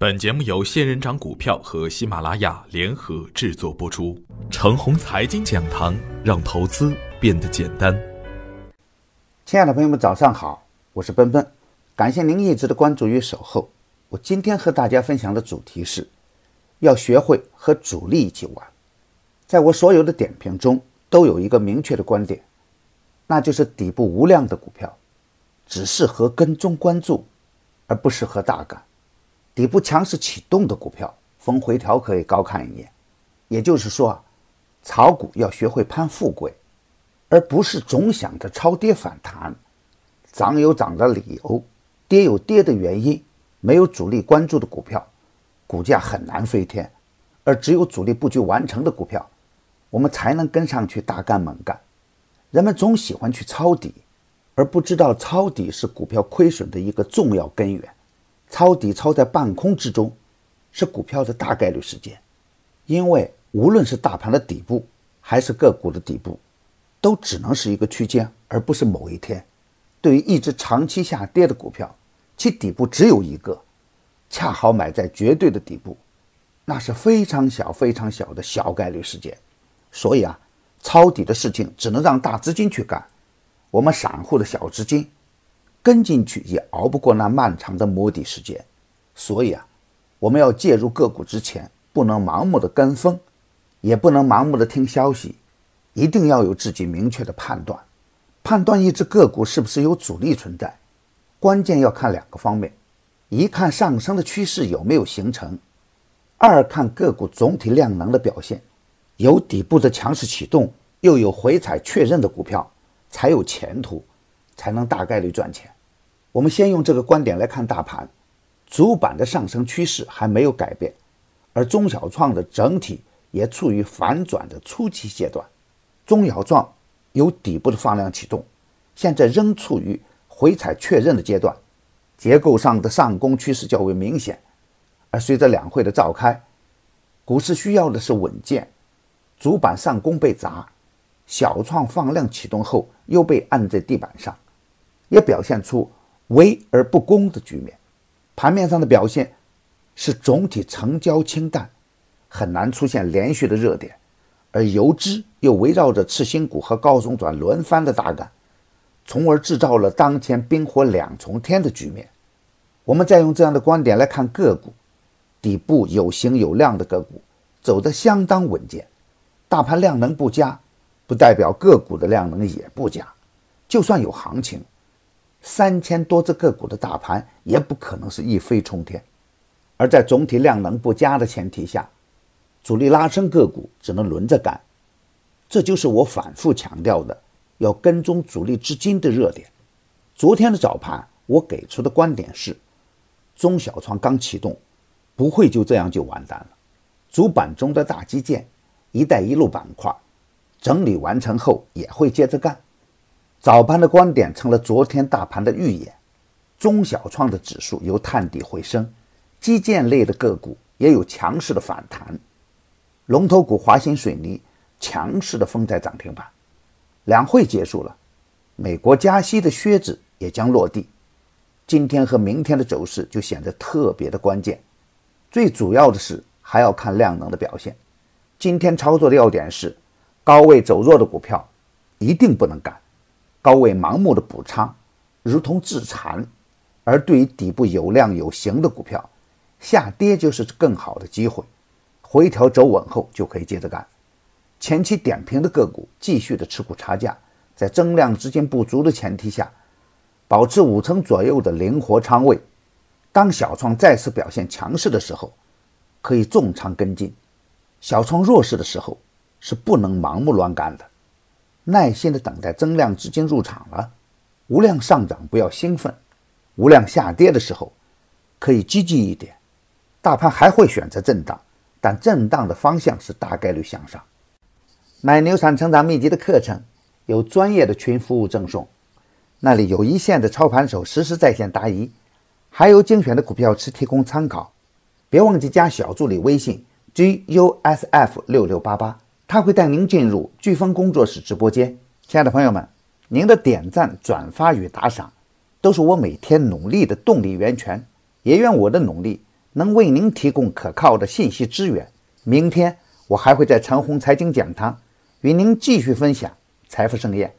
本节目由仙人掌股票和喜马拉雅联合制作播出。程红财经讲堂，让投资变得简单。亲爱的朋友们，早上好，我是奔奔，感谢您一直的关注与守候。我今天和大家分享的主题是，要学会和主力一起玩。在我所有的点评中，都有一个明确的观点，那就是底部无量的股票，只适合跟踪关注，而不适合大干。底部强势启动的股票，逢回调可以高看一眼。也就是说啊，炒股要学会攀富贵，而不是总想着超跌反弹。涨有涨的理由，跌有跌的原因。没有主力关注的股票，股价很难飞天；而只有主力布局完成的股票，我们才能跟上去大干猛干。人们总喜欢去抄底，而不知道抄底是股票亏损的一个重要根源。抄底抄在半空之中，是股票的大概率事件，因为无论是大盘的底部，还是个股的底部，都只能是一个区间，而不是某一天。对于一只长期下跌的股票，其底部只有一个，恰好买在绝对的底部，那是非常小、非常小的小概率事件。所以啊，抄底的事情只能让大资金去干，我们散户的小资金。跟进去也熬不过那漫长的摸底时间，所以啊，我们要介入个股之前，不能盲目的跟风，也不能盲目的听消息，一定要有自己明确的判断。判断一只个股是不是有主力存在，关键要看两个方面：一看上升的趋势有没有形成，二看个股总体量能的表现。有底部的强势启动，又有回踩确认的股票，才有前途，才能大概率赚钱。我们先用这个观点来看大盘，主板的上升趋势还没有改变，而中小创的整体也处于反转的初期阶段。中小创由底部的放量启动，现在仍处于回踩确认的阶段，结构上的上攻趋势较为明显。而随着两会的召开，股市需要的是稳健。主板上攻被砸，小创放量启动后又被按在地板上，也表现出。围而不攻的局面，盘面上的表现是总体成交清淡，很难出现连续的热点，而游资又围绕着次新股和高中转轮番的大干，从而制造了当前冰火两重天的局面。我们再用这样的观点来看个股，底部有形有量的个股走得相当稳健，大盘量能不佳，不代表个股的量能也不佳，就算有行情。三千多只个股的大盘也不可能是一飞冲天，而在总体量能不佳的前提下，主力拉升个股只能轮着干。这就是我反复强调的，要跟踪主力资金的热点。昨天的早盘，我给出的观点是：中小创刚启动，不会就这样就完蛋了。主板中的大基建、一带一路板块整理完成后，也会接着干。早盘的观点成了昨天大盘的预演，中小创的指数由探底回升，基建类的个股也有强势的反弹，龙头股华新水泥强势的封在涨停板。两会结束了，美国加息的靴子也将落地，今天和明天的走势就显得特别的关键。最主要的是还要看量能的表现。今天操作的要点是，高位走弱的股票一定不能干。高位盲目的补仓，如同自残；而对于底部有量有形的股票，下跌就是更好的机会。回调走稳后就可以接着干。前期点评的个股继续的持股差价，在增量资金不足的前提下，保持五成左右的灵活仓位。当小创再次表现强势的时候，可以重仓跟进；小创弱势的时候，是不能盲目乱干的。耐心的等待增量资金入场了，无量上涨不要兴奋，无量下跌的时候可以积极一点。大盘还会选择震荡，但震荡的方向是大概率向上。买牛产成长秘籍的课程有专业的群服务赠送，那里有一线的操盘手实时在线答疑，还有精选的股票池提供参考。别忘记加小助理微信 gusf 六六八八。他会带您进入飓风工作室直播间，亲爱的朋友们，您的点赞、转发与打赏，都是我每天努力的动力源泉。也愿我的努力能为您提供可靠的信息资源。明天我还会在长虹财经讲堂与您继续分享财富盛宴。